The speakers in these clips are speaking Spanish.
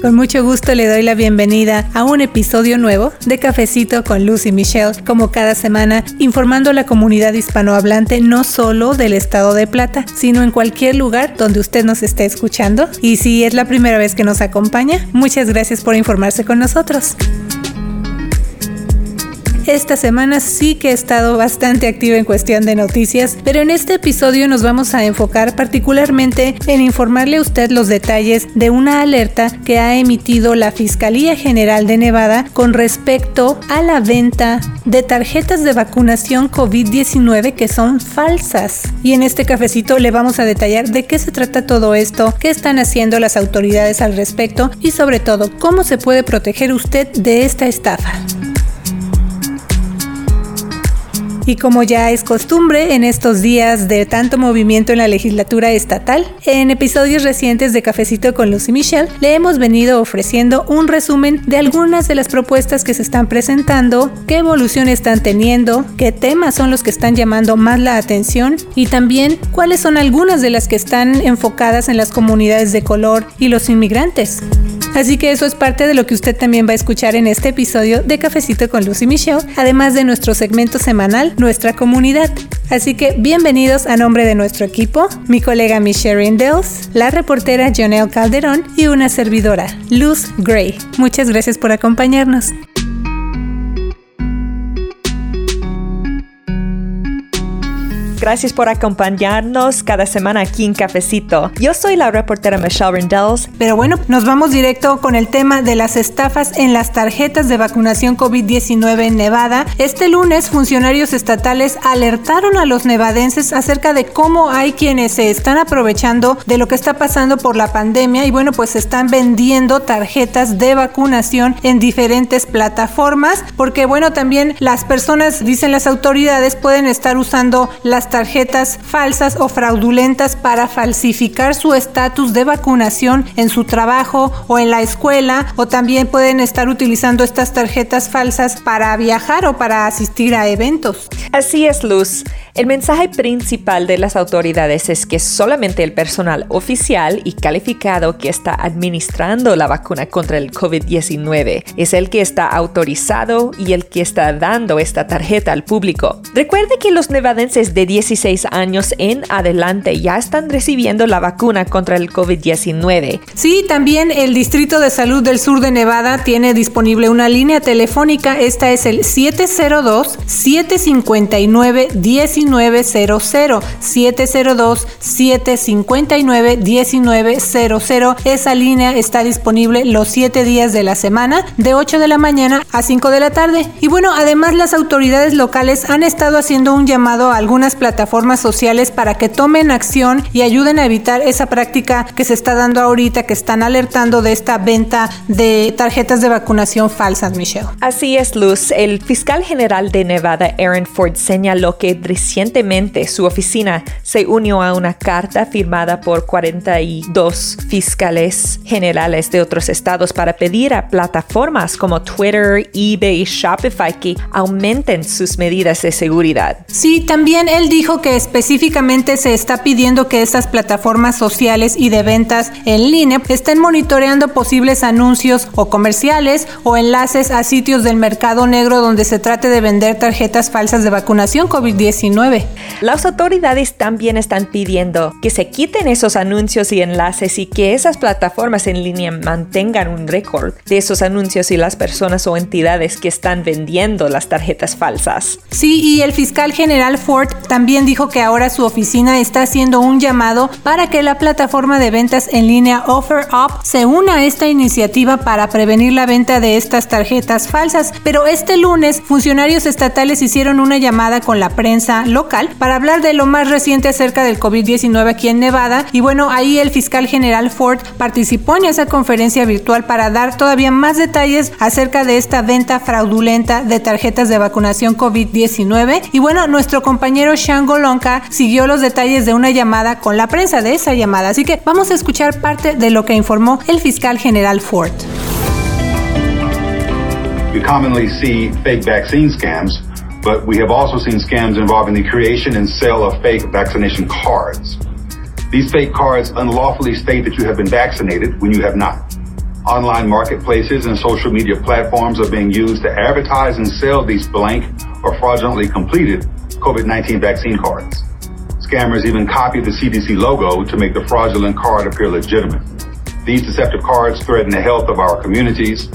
Con mucho gusto le doy la bienvenida a un episodio nuevo de Cafecito con Lucy Michelle, como cada semana, informando a la comunidad hispanohablante no solo del estado de Plata, sino en cualquier lugar donde usted nos esté escuchando. Y si es la primera vez que nos acompaña, muchas gracias por informarse con nosotros. Esta semana sí que he estado bastante activa en cuestión de noticias, pero en este episodio nos vamos a enfocar particularmente en informarle a usted los detalles de una alerta que ha emitido la Fiscalía General de Nevada con respecto a la venta de tarjetas de vacunación COVID-19 que son falsas. Y en este cafecito le vamos a detallar de qué se trata todo esto, qué están haciendo las autoridades al respecto y sobre todo cómo se puede proteger usted de esta estafa. Y como ya es costumbre en estos días de tanto movimiento en la legislatura estatal, en episodios recientes de Cafecito con Lucy Michelle le hemos venido ofreciendo un resumen de algunas de las propuestas que se están presentando, qué evolución están teniendo, qué temas son los que están llamando más la atención y también cuáles son algunas de las que están enfocadas en las comunidades de color y los inmigrantes. Así que eso es parte de lo que usted también va a escuchar en este episodio de Cafecito con Lucy Michelle, además de nuestro segmento semanal Nuestra Comunidad. Así que bienvenidos a nombre de nuestro equipo, mi colega Michelle Dells, la reportera Jonelle Calderón y una servidora, Luz Gray. Muchas gracias por acompañarnos. Gracias por acompañarnos cada semana aquí en Cafecito. Yo soy la reportera Michelle Rendells. Pero bueno, nos vamos directo con el tema de las estafas en las tarjetas de vacunación COVID-19 en Nevada. Este lunes, funcionarios estatales alertaron a los nevadenses acerca de cómo hay quienes se están aprovechando de lo que está pasando por la pandemia y bueno, pues están vendiendo tarjetas de vacunación en diferentes plataformas porque bueno, también las personas, dicen las autoridades, pueden estar usando las tarjetas falsas o fraudulentas para falsificar su estatus de vacunación en su trabajo o en la escuela o también pueden estar utilizando estas tarjetas falsas para viajar o para asistir a eventos. Así es, Luz. El mensaje principal de las autoridades es que solamente el personal oficial y calificado que está administrando la vacuna contra el COVID-19 es el que está autorizado y el que está dando esta tarjeta al público. Recuerde que los nevadenses de 16 años en adelante ya están recibiendo la vacuna contra el COVID-19. Sí, también el Distrito de Salud del Sur de Nevada tiene disponible una línea telefónica. Esta es el 702-759-1900. 702-759-1900. Esa línea está disponible los 7 días de la semana, de 8 de la mañana a 5 de la tarde. Y bueno, además las autoridades locales han estado haciendo un llamado a algunas plataformas sociales para que tomen acción y ayuden a evitar esa práctica que se está dando ahorita, que están alertando de esta venta de tarjetas de vacunación falsas, Michelle. Así es, Luz. El fiscal general de Nevada, Aaron Ford, señaló que recientemente su oficina se unió a una carta firmada por 42 fiscales generales de otros estados para pedir a plataformas como Twitter, eBay y Shopify que aumenten sus medidas de seguridad. Sí, también él dijo que específicamente se está pidiendo que estas plataformas sociales y de ventas en línea estén monitoreando posibles anuncios o comerciales o enlaces a sitios del mercado negro donde se trate de vender tarjetas falsas de vacunación COVID-19. Las autoridades también están pidiendo que se quiten esos anuncios y enlaces y que esas plataformas en línea mantengan un récord de esos anuncios y las personas o entidades que están vendiendo las tarjetas falsas. Sí, y el fiscal general Ford también dijo que ahora su oficina está haciendo un llamado para que la plataforma de ventas en línea OfferUp se una a esta iniciativa para prevenir la venta de estas tarjetas falsas. Pero este lunes, funcionarios estatales hicieron una llamada con la prensa local para hablar de lo más reciente acerca del COVID-19 aquí en Nevada. Y bueno, ahí el fiscal general Ford participó en esa conferencia virtual para dar todavía más detalles acerca de esta venta fraudulenta de tarjetas de vacunación COVID-19. Y bueno, nuestro compañero Shango Lonka siguió los detalles de una llamada con la prensa de esa llamada. Así que vamos a escuchar parte de lo que informó el fiscal general Ford. We commonly see fake vaccine scams, but we have also seen scams involving the creation and sale of fake vaccination cards. These fake cards unlawfully state that you have been vaccinated when you have not. Online marketplaces and social media platforms are being used to advertise and sell these blank or fraudulently completed COVID-19 vaccine cards. Scammers even copy the CDC logo to make the fraudulent card appear legitimate. These deceptive cards threaten the health of our communities,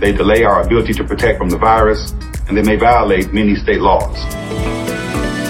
they delay our ability to protect from the virus, and they may violate many state laws.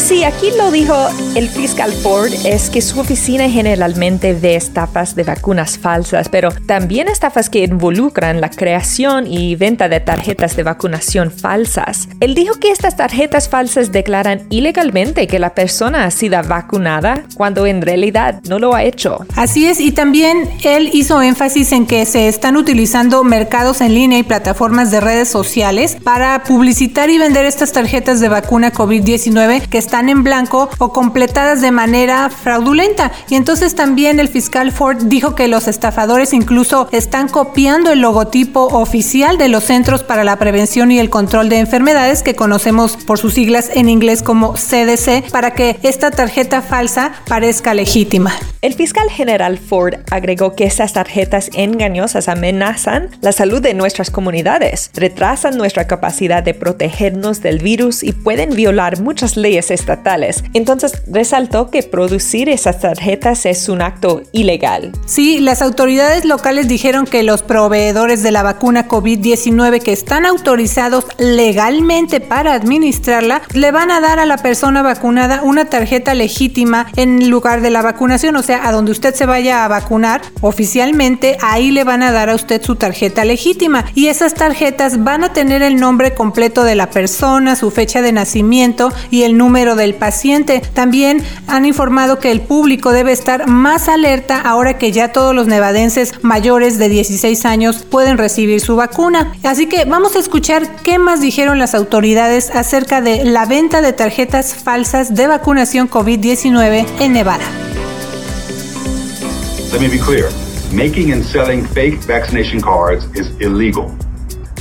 Sí, aquí lo dijo el fiscal Ford, es que su oficina generalmente ve estafas de vacunas falsas, pero también estafas que involucran la creación y venta de tarjetas de vacunación falsas. Él dijo que estas tarjetas falsas declaran ilegalmente que la persona ha sido vacunada cuando en realidad no lo ha hecho. Así es, y también él hizo énfasis en que se están utilizando mercados en línea y plataformas de redes sociales para publicitar y vender estas tarjetas de vacuna COVID-19 que están están en blanco o completadas de manera fraudulenta. Y entonces también el fiscal Ford dijo que los estafadores incluso están copiando el logotipo oficial de los Centros para la Prevención y el Control de Enfermedades, que conocemos por sus siglas en inglés como CDC, para que esta tarjeta falsa parezca legítima. El fiscal general Ford agregó que estas tarjetas engañosas amenazan la salud de nuestras comunidades, retrasan nuestra capacidad de protegernos del virus y pueden violar muchas leyes estatales. Entonces resaltó que producir esas tarjetas es un acto ilegal. Sí, las autoridades locales dijeron que los proveedores de la vacuna COVID-19 que están autorizados legalmente para administrarla le van a dar a la persona vacunada una tarjeta legítima en lugar de la vacunación, o a donde usted se vaya a vacunar oficialmente, ahí le van a dar a usted su tarjeta legítima y esas tarjetas van a tener el nombre completo de la persona, su fecha de nacimiento y el número del paciente. También han informado que el público debe estar más alerta ahora que ya todos los nevadenses mayores de 16 años pueden recibir su vacuna. Así que vamos a escuchar qué más dijeron las autoridades acerca de la venta de tarjetas falsas de vacunación COVID-19 en Nevada. Let me be clear. Making and selling fake vaccination cards is illegal.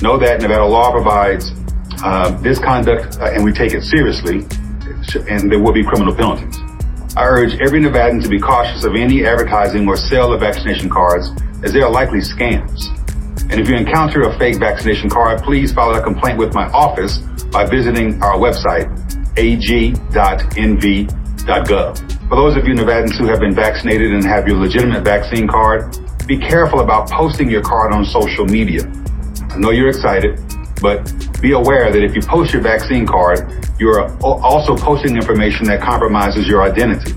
Know that Nevada law provides uh, this conduct, uh, and we take it seriously. and there will be criminal penalties. I urge every Nevadan to be cautious of any advertising or sale of vaccination cards as they are likely scams. And if you encounter a fake vaccination card, please file a complaint with my office by visiting our website, ag.nv.gov. For those of you Nevadans who have been vaccinated and have your legitimate vaccine card, be careful about posting your card on social media. I know you're excited, but be aware that if you post your vaccine card, you're also posting information that compromises your identity.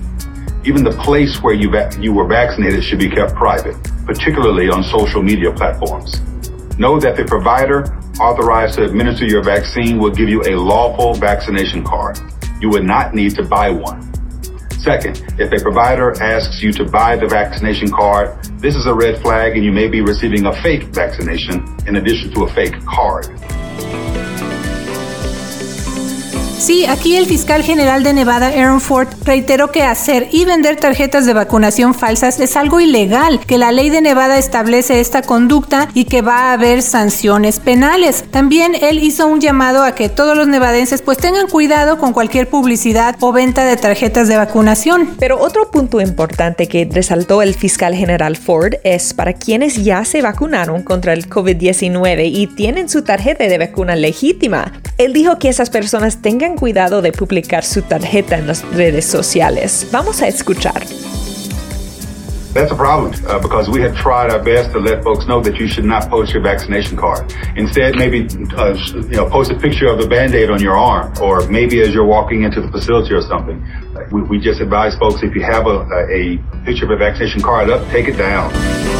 Even the place where you, you were vaccinated should be kept private, particularly on social media platforms. Know that the provider authorized to administer your vaccine will give you a lawful vaccination card. You would not need to buy one. Second, if a provider asks you to buy the vaccination card, this is a red flag and you may be receiving a fake vaccination in addition to a fake card. Sí, aquí el fiscal general de Nevada, Aaron Ford, reiteró que hacer y vender tarjetas de vacunación falsas es algo ilegal, que la ley de Nevada establece esta conducta y que va a haber sanciones penales. También él hizo un llamado a que todos los nevadenses pues tengan cuidado con cualquier publicidad o venta de tarjetas de vacunación. Pero otro punto importante que resaltó el fiscal general Ford es para quienes ya se vacunaron contra el COVID-19 y tienen su tarjeta de vacuna legítima. Él dijo que esas personas tengan cuidado de publicar su tarjeta en las redes sociales. Vamos a escuchar. That's a problem uh, because we have tried our best to let folks know that you should not post your vaccination card. Instead, maybe uh, you know post a picture of the band-aid on your arm, or maybe as you're walking into the facility or something. We, we just advise folks if you have a, a picture of a vaccination card up, take it down.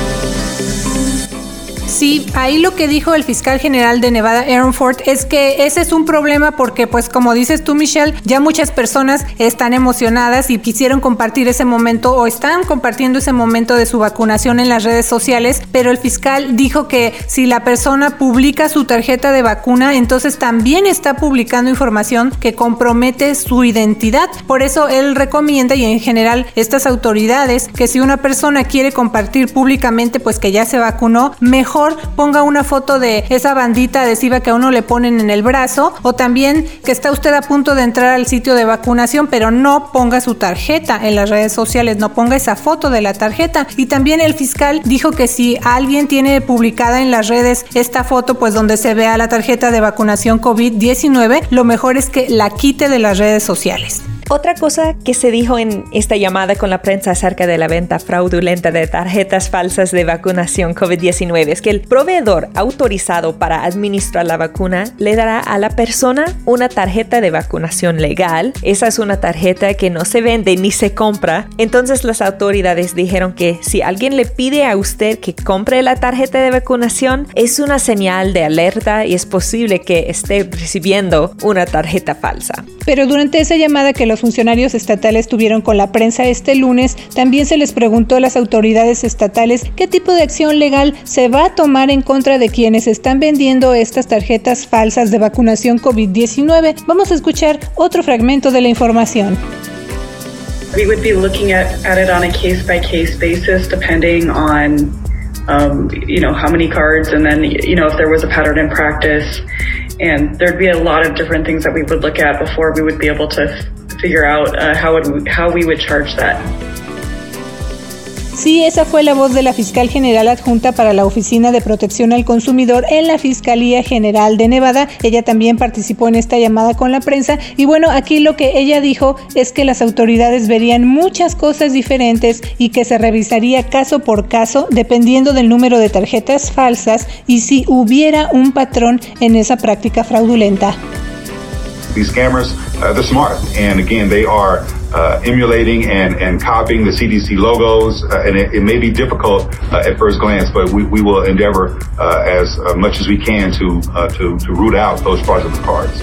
Sí, ahí lo que dijo el fiscal general de Nevada, Aaron Ford, es que ese es un problema porque, pues como dices tú, Michelle, ya muchas personas están emocionadas y quisieron compartir ese momento o están compartiendo ese momento de su vacunación en las redes sociales, pero el fiscal dijo que si la persona publica su tarjeta de vacuna, entonces también está publicando información que compromete su identidad. Por eso él recomienda y en general estas autoridades que si una persona quiere compartir públicamente pues que ya se vacunó, mejor ponga una foto de esa bandita adhesiva que a uno le ponen en el brazo o también que está usted a punto de entrar al sitio de vacunación, pero no ponga su tarjeta en las redes sociales, no ponga esa foto de la tarjeta. Y también el fiscal dijo que si alguien tiene publicada en las redes esta foto, pues donde se vea la tarjeta de vacunación COVID-19, lo mejor es que la quite de las redes sociales. Otra cosa que se dijo en esta llamada con la prensa acerca de la venta fraudulenta de tarjetas falsas de vacunación COVID-19 es que el proveedor autorizado para administrar la vacuna le dará a la persona una tarjeta de vacunación legal. Esa es una tarjeta que no se vende ni se compra. Entonces las autoridades dijeron que si alguien le pide a usted que compre la tarjeta de vacunación, es una señal de alerta y es posible que esté recibiendo una tarjeta falsa. Pero durante esa llamada que los funcionarios estatales tuvieron con la prensa este lunes, también se les preguntó a las autoridades estatales qué tipo de acción legal se va a tomar en contra de quienes están vendiendo estas tarjetas falsas de vacunación COVID-19. Vamos a escuchar otro fragmento de la información. We would be looking at, at it on a case by case basis depending on um, you know how many cards and then you know if there was a pattern in practice and there'd be a lot of different things that we would look at before we would be able to figure out uh, how, would, how we would charge that. Sí, esa fue la voz de la fiscal general adjunta para la Oficina de Protección al Consumidor en la Fiscalía General de Nevada. Ella también participó en esta llamada con la prensa y bueno, aquí lo que ella dijo es que las autoridades verían muchas cosas diferentes y que se revisaría caso por caso dependiendo del número de tarjetas falsas y si hubiera un patrón en esa práctica fraudulenta. These scammers, uh, they're smart. And again, they are uh, emulating and, and copying the CDC logos. Uh, and it, it, may be difficult uh, at first glance, but we, we will endeavor uh, as uh, much as we can to, to, to root out those fraudulent cards.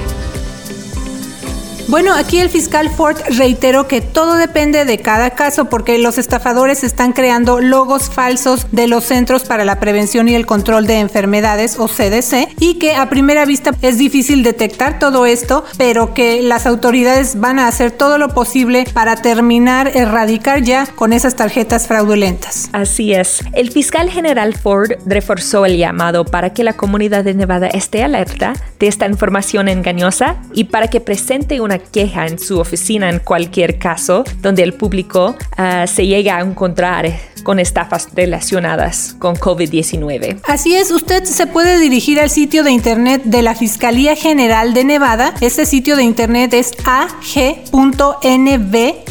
Bueno, aquí el fiscal Ford reiteró que todo depende de cada caso porque los estafadores están creando logos falsos de los Centros para la Prevención y el Control de Enfermedades o CDC y que a primera vista es difícil detectar todo esto, pero que las autoridades van a hacer todo lo posible para terminar, erradicar ya con esas tarjetas fraudulentas. Así es. El fiscal general Ford reforzó el llamado para que la comunidad de Nevada esté alerta de esta información engañosa y para que presente una queja en su oficina en cualquier caso donde el público ah, se llega a encontrar con estafas relacionadas con COVID-19. Así es, usted se puede dirigir al sitio de internet de la Fiscalía General de Nevada. Este sitio de internet es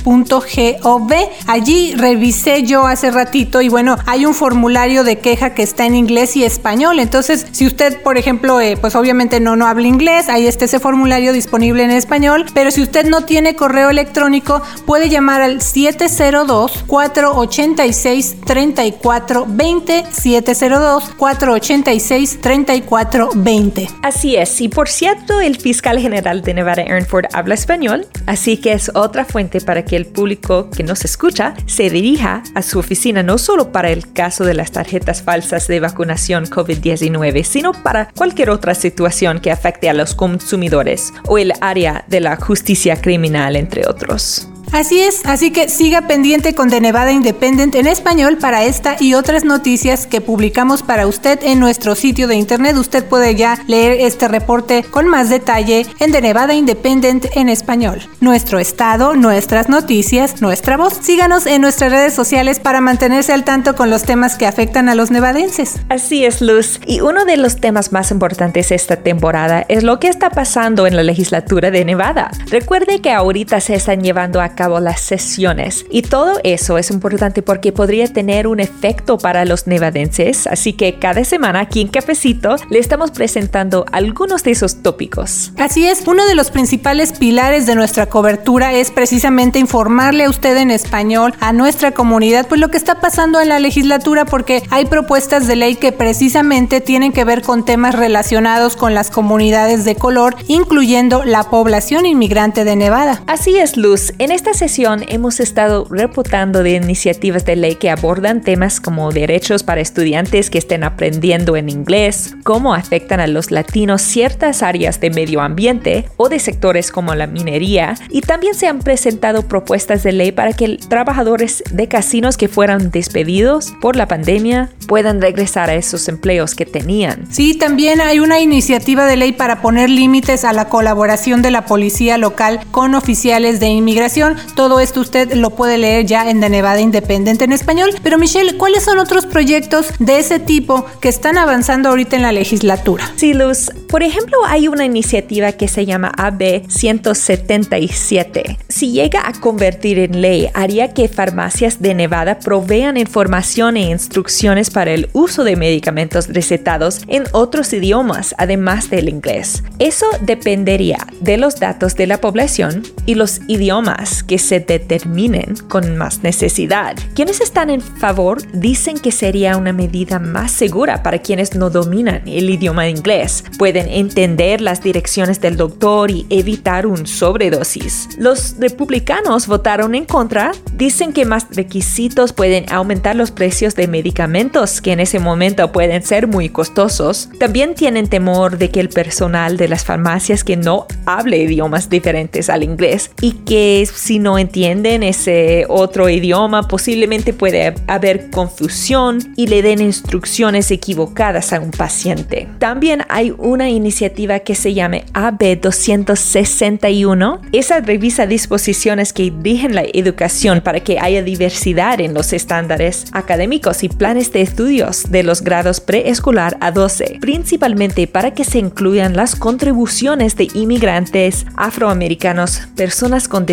ag.nv.gov. Allí revisé yo hace ratito y bueno, hay un formulario de queja que está en inglés y español. Entonces, si usted, por ejemplo, eh, pues obviamente no, no habla inglés, ahí está ese formulario disponible en español, pero si usted no tiene correo electrónico, puede llamar al 702 486 3420 702 486 3420. Así es, y por cierto, el fiscal general de Nevada Ernford habla español, así que es otra fuente para que el público que nos escucha se dirija a su oficina no solo para el caso de las tarjetas falsas de vacunación COVID-19, sino para cualquier otra situación que afecte a los consumidores o el área de la justicia criminal, entre otros. Así es, así que siga pendiente con The Nevada Independent en español para esta y otras noticias que publicamos para usted en nuestro sitio de internet. Usted puede ya leer este reporte con más detalle en The Nevada Independent en español. Nuestro estado, nuestras noticias, nuestra voz. Síganos en nuestras redes sociales para mantenerse al tanto con los temas que afectan a los nevadenses. Así es, Luz. Y uno de los temas más importantes esta temporada es lo que está pasando en la legislatura de Nevada. Recuerde que ahorita se están llevando a cabo las sesiones. Y todo eso es importante porque podría tener un efecto para los nevadenses, así que cada semana aquí en Cafecito le estamos presentando algunos de esos tópicos. Así es, uno de los principales pilares de nuestra cobertura es precisamente informarle a usted en español, a nuestra comunidad, pues lo que está pasando en la legislatura porque hay propuestas de ley que precisamente tienen que ver con temas relacionados con las comunidades de color, incluyendo la población inmigrante de Nevada. Así es, Luz. En esta esta sesión hemos estado reportando de iniciativas de ley que abordan temas como derechos para estudiantes que estén aprendiendo en inglés, cómo afectan a los latinos ciertas áreas de medio ambiente o de sectores como la minería, y también se han presentado propuestas de ley para que trabajadores de casinos que fueran despedidos por la pandemia puedan regresar a esos empleos que tenían. Sí, también hay una iniciativa de ley para poner límites a la colaboración de la policía local con oficiales de inmigración. Todo esto usted lo puede leer ya en The Nevada Independent en español. Pero Michelle, ¿cuáles son otros proyectos de ese tipo que están avanzando ahorita en la legislatura? Sí, Luz. Por ejemplo, hay una iniciativa que se llama AB 177. Si llega a convertir en ley, haría que farmacias de Nevada provean información e instrucciones para el uso de medicamentos recetados en otros idiomas, además del inglés. Eso dependería de los datos de la población y los idiomas que se determinen con más necesidad. Quienes están en favor dicen que sería una medida más segura para quienes no dominan el idioma inglés. Pueden entender las direcciones del doctor y evitar un sobredosis. Los republicanos votaron en contra, dicen que más requisitos pueden aumentar los precios de medicamentos que en ese momento pueden ser muy costosos. También tienen temor de que el personal de las farmacias que no hable idiomas diferentes al inglés y que si no entienden ese otro idioma posiblemente puede haber confusión y le den instrucciones equivocadas a un paciente. También hay una iniciativa que se llama AB 261. Esa revisa disposiciones que rigen la educación para que haya diversidad en los estándares académicos y planes de estudios de los grados preescolar a 12, principalmente para que se incluyan las contribuciones de inmigrantes, afroamericanos, personas con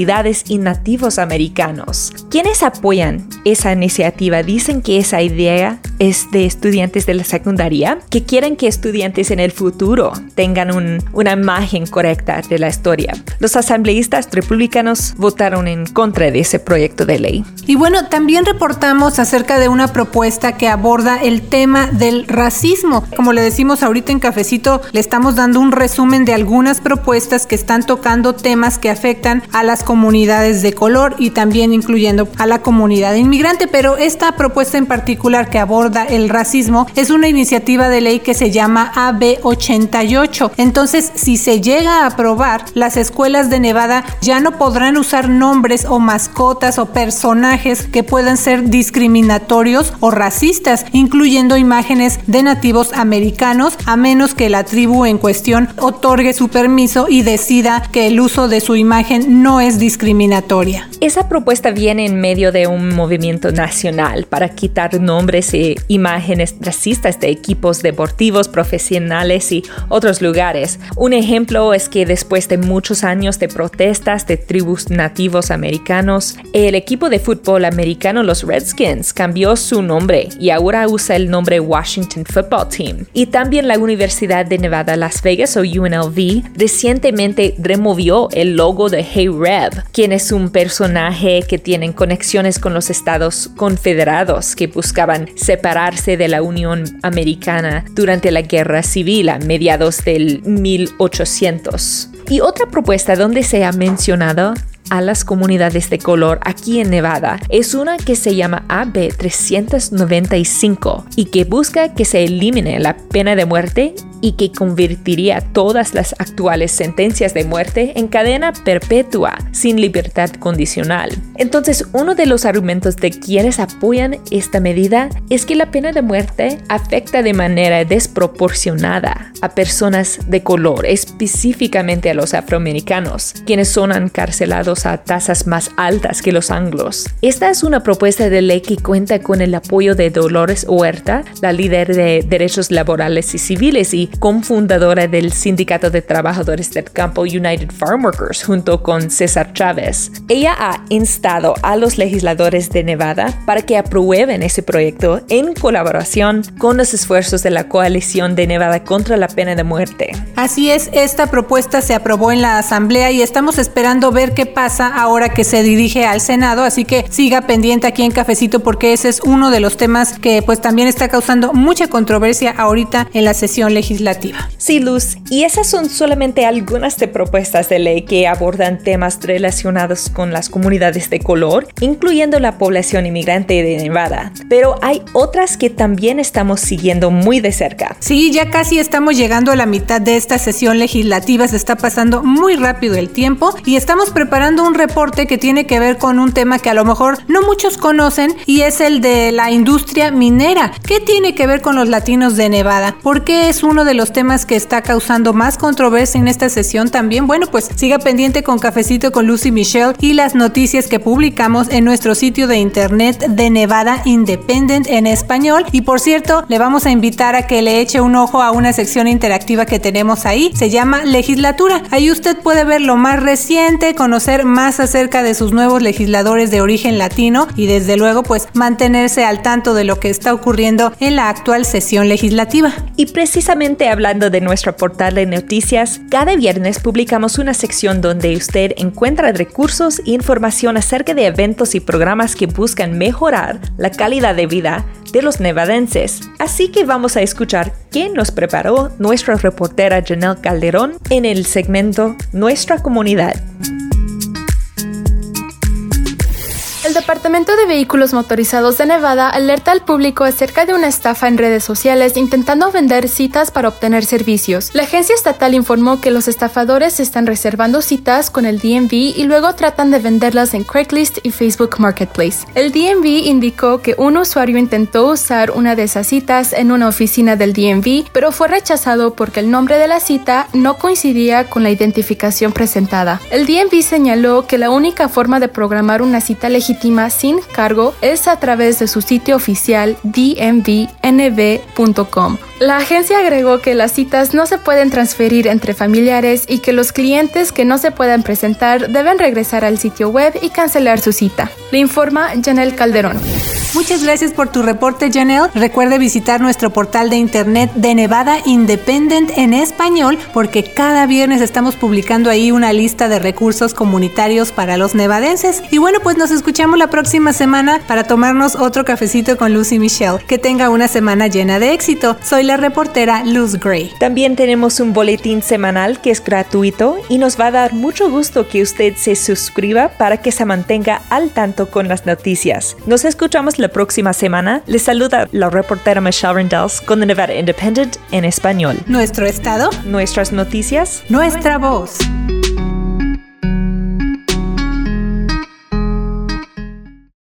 discapacidades y nativos americanos. Quienes apoyan esa iniciativa dicen que esa idea es de estudiantes de la secundaria que quieren que estudiantes en el futuro tengan una imagen correcta de la historia. Los asambleístas republicanos votaron en contra de ese proyecto de ley. Y bueno, también reportamos acerca de una propuesta que aborda el tema del racismo. Como le decimos ahorita en Cafecito, le estamos dando un resumen de algunas propuestas que están tocando temas que afectan a las comunidades de color y también incluyendo a la comunidad inmigrante. Pero esta propuesta en particular que aborda el racismo es una iniciativa de ley que se llama AB 88. Entonces, si se llega a aprobar, las escuelas de Nevada ya no podrán usar nombres o mascotas o personajes que puedan ser discriminatorios o racistas, incluyendo imágenes de nativos americanos, a menos que la tribu en cuestión otorgue su permiso y decida que el uso de su imagen no es discriminatoria. Esa propuesta viene en medio de un movimiento nacional para quitar nombres e imágenes racistas de equipos deportivos, profesionales y otros lugares. Un ejemplo es que después de muchos años de protestas de tribus nativos americanos, el equipo de fútbol americano, los Redskins, cambió su nombre y ahora usa el nombre Washington Football Team. Y también la Universidad de Nevada, Las Vegas o UNLV recientemente removió el logo de Hey Reb, quien es un personaje que tiene conexiones con los estados confederados que buscaban separarse de la Unión Americana durante la Guerra Civil a mediados del 1800. Y otra propuesta donde se ha mencionado a las comunidades de color aquí en Nevada es una que se llama AB 395 y que busca que se elimine la pena de muerte y que convertiría todas las actuales sentencias de muerte en cadena perpetua sin libertad condicional. Entonces, uno de los argumentos de quienes apoyan esta medida es que la pena de muerte afecta de manera desproporcionada a personas de color, específicamente a los afroamericanos, quienes son encarcelados a tasas más altas que los anglos. Esta es una propuesta de ley que cuenta con el apoyo de Dolores Huerta, la líder de derechos laborales y civiles y cofundadora del Sindicato de Trabajadores del Campo United Farm Workers, junto con César Chávez. Ella ha instado a los legisladores de Nevada para que aprueben ese proyecto en colaboración con los esfuerzos de la coalición de Nevada contra la pena de muerte. Así es, esta propuesta se aprobó en la Asamblea y estamos esperando ver qué pasa ahora que se dirige al Senado, así que siga pendiente aquí en Cafecito porque ese es uno de los temas que pues también está causando mucha controversia ahorita en la sesión legislativa. Sí, Luz, y esas son solamente algunas de propuestas de ley que abordan temas relacionados con las comunidades de color, incluyendo la población inmigrante de Nevada. Pero hay otras que también estamos siguiendo muy de cerca. Sí, ya casi estamos llegando a la mitad de esta sesión legislativa, se está pasando muy rápido el tiempo y estamos preparando un reporte que tiene que ver con un tema que a lo mejor no muchos conocen y es el de la industria minera. ¿Qué tiene que ver con los latinos de Nevada? ¿Por qué es uno de los temas que está causando más controversia en esta sesión también? Bueno, pues siga pendiente con Cafecito con Lucy Michelle y las noticias que publicamos en nuestro sitio de internet de Nevada Independent en español. Y por cierto, le vamos a invitar a que le eche un ojo a una sección interactiva que tenemos ahí. Se llama Legislatura. Ahí usted puede ver lo más reciente, conocer más acerca de sus nuevos legisladores de origen latino y desde luego pues mantenerse al tanto de lo que está ocurriendo en la actual sesión legislativa. Y precisamente hablando de nuestro portal de noticias, cada viernes publicamos una sección donde usted encuentra recursos e información acerca de eventos y programas que buscan mejorar la calidad de vida de los nevadenses. Así que vamos a escuchar qué nos preparó nuestra reportera Janelle Calderón en el segmento Nuestra Comunidad. El Departamento de Vehículos Motorizados de Nevada alerta al público acerca de una estafa en redes sociales intentando vender citas para obtener servicios. La agencia estatal informó que los estafadores están reservando citas con el DMV y luego tratan de venderlas en Craigslist y Facebook Marketplace. El DMV indicó que un usuario intentó usar una de esas citas en una oficina del DMV, pero fue rechazado porque el nombre de la cita no coincidía con la identificación presentada. El DMV señaló que la única forma de programar una cita legítima sin cargo es a través de su sitio oficial dmvnv.com. La agencia agregó que las citas no se pueden transferir entre familiares y que los clientes que no se puedan presentar deben regresar al sitio web y cancelar su cita. Le informa Janelle Calderón. Muchas gracias por tu reporte, Janelle. Recuerde visitar nuestro portal de internet de Nevada Independent en español, porque cada viernes estamos publicando ahí una lista de recursos comunitarios para los nevadenses. Y bueno, pues nos escuchamos la próxima semana para tomarnos otro cafecito con Lucy Michelle. Que tenga una semana llena de éxito. Soy la reportera Luz Gray. También tenemos un boletín semanal que es gratuito y nos va a dar mucho gusto que usted se suscriba para que se mantenga al tanto con las noticias. Nos escuchamos la próxima semana. Les saluda la reportera Michelle Rendells con The Nevada Independent en español. Nuestro estado, nuestras noticias, nuestra voz.